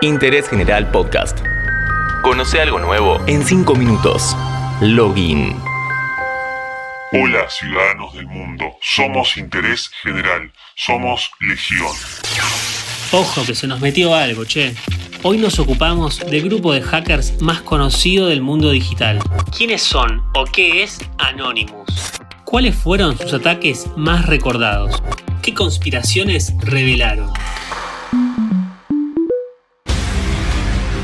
Interés General Podcast. Conoce algo nuevo en 5 minutos. Login. Hola ciudadanos del mundo, somos Interés General, somos Legión. Ojo que se nos metió algo, che. Hoy nos ocupamos del grupo de hackers más conocido del mundo digital. ¿Quiénes son o qué es Anonymous? ¿Cuáles fueron sus ataques más recordados? ¿Qué conspiraciones revelaron?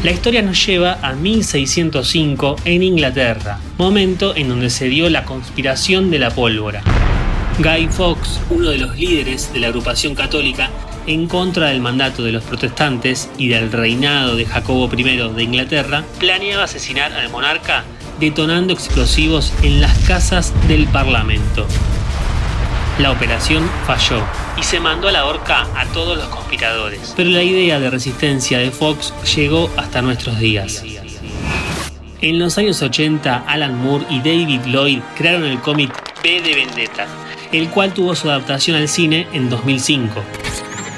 La historia nos lleva a 1605 en Inglaterra, momento en donde se dio la conspiración de la pólvora. Guy Fawkes, uno de los líderes de la agrupación católica, en contra del mandato de los protestantes y del reinado de Jacobo I de Inglaterra, planeaba asesinar al monarca detonando explosivos en las casas del Parlamento. La operación falló y se mandó a la horca a todos los conspiradores, pero la idea de resistencia de Fox llegó hasta nuestros días. En los años 80, Alan Moore y David Lloyd crearon el cómic B de Vendetta, el cual tuvo su adaptación al cine en 2005.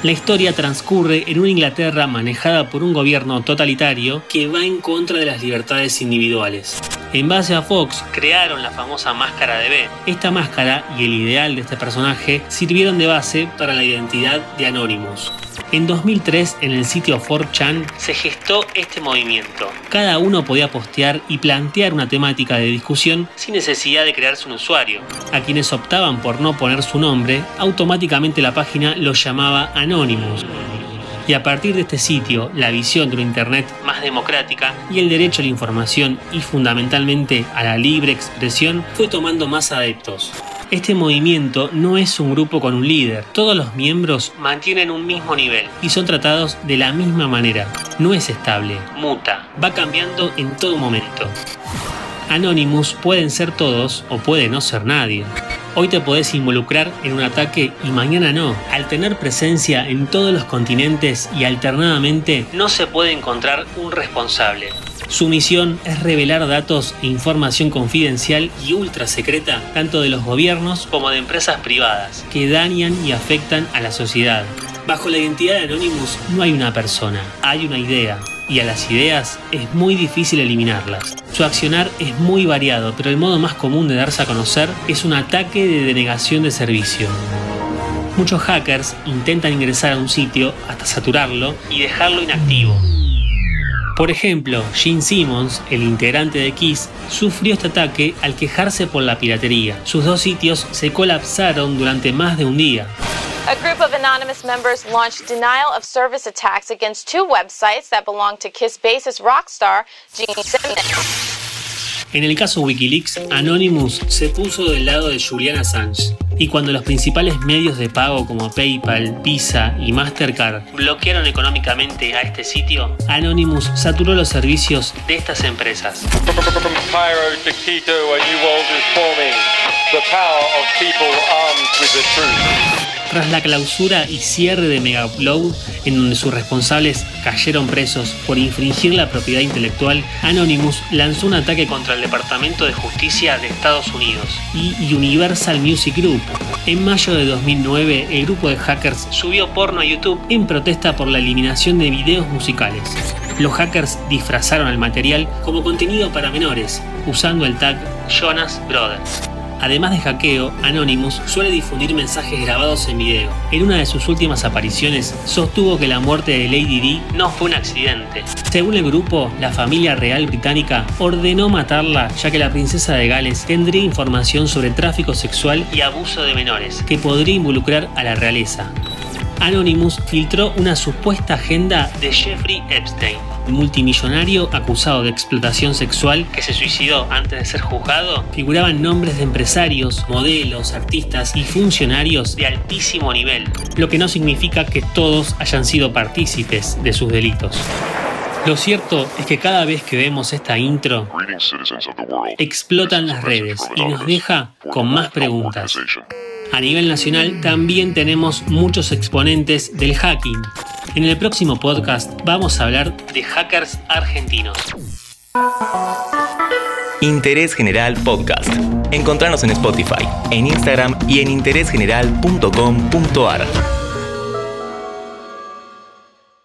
La historia transcurre en una Inglaterra manejada por un gobierno totalitario que va en contra de las libertades individuales. En base a Fox, crearon la famosa máscara de B. Esta máscara y el ideal de este personaje sirvieron de base para la identidad de Anonymous. En 2003, en el sitio 4chan, se gestó este movimiento. Cada uno podía postear y plantear una temática de discusión sin necesidad de crearse un usuario. A quienes optaban por no poner su nombre, automáticamente la página los llamaba Anonymous. Y a partir de este sitio, la visión de una Internet más democrática y el derecho a la información y fundamentalmente a la libre expresión fue tomando más adeptos. Este movimiento no es un grupo con un líder, todos los miembros mantienen un mismo nivel y son tratados de la misma manera. No es estable, muta, va cambiando en todo momento. Anonymous pueden ser todos o puede no ser nadie. Hoy te podés involucrar en un ataque y mañana no. Al tener presencia en todos los continentes y alternadamente, no se puede encontrar un responsable. Su misión es revelar datos e información confidencial y ultra secreta tanto de los gobiernos como de empresas privadas que dañan y afectan a la sociedad. Bajo la identidad de Anonymous no hay una persona, hay una idea, y a las ideas es muy difícil eliminarlas. Su accionar es muy variado, pero el modo más común de darse a conocer es un ataque de denegación de servicio. Muchos hackers intentan ingresar a un sitio hasta saturarlo y dejarlo inactivo. Por ejemplo, Gene Simmons, el integrante de Kiss, sufrió este ataque al quejarse por la piratería. Sus dos sitios se colapsaron durante más de un día. Anonymous members launched denial of service attacks against two websites that belong to Kiss bassist rock star Gene Simmons. En el caso Wikileaks, Anonymous se puso del lado de Julian Assange. Y cuando los principales medios de pago como PayPal, Visa y Mastercard bloquearon económicamente a este sitio, Anonymous saturó los servicios de estas empresas. Tras la clausura y cierre de Megaupload, en donde sus responsables cayeron presos por infringir la propiedad intelectual, Anonymous lanzó un ataque contra el Departamento de Justicia de Estados Unidos y Universal Music Group. En mayo de 2009, el grupo de hackers subió porno a YouTube en protesta por la eliminación de videos musicales. Los hackers disfrazaron el material como contenido para menores, usando el tag Jonas Brothers. Además de hackeo, Anonymous suele difundir mensajes grabados en video. En una de sus últimas apariciones, sostuvo que la muerte de Lady Di no fue un accidente. Según el grupo, la familia real británica ordenó matarla ya que la princesa de Gales tendría información sobre tráfico sexual y abuso de menores, que podría involucrar a la realeza. Anonymous filtró una supuesta agenda de Jeffrey Epstein, multimillonario acusado de explotación sexual que se suicidó antes de ser juzgado. Figuraban nombres de empresarios, modelos, artistas y funcionarios de altísimo nivel, lo que no significa que todos hayan sido partícipes de sus delitos. Lo cierto es que cada vez que vemos esta intro, explotan las redes y nos deja con más preguntas. A nivel nacional también tenemos muchos exponentes del hacking. En el próximo podcast vamos a hablar de hackers argentinos. Interés General Podcast. Encontrarnos en Spotify, en Instagram y en interésgeneral.com.ar.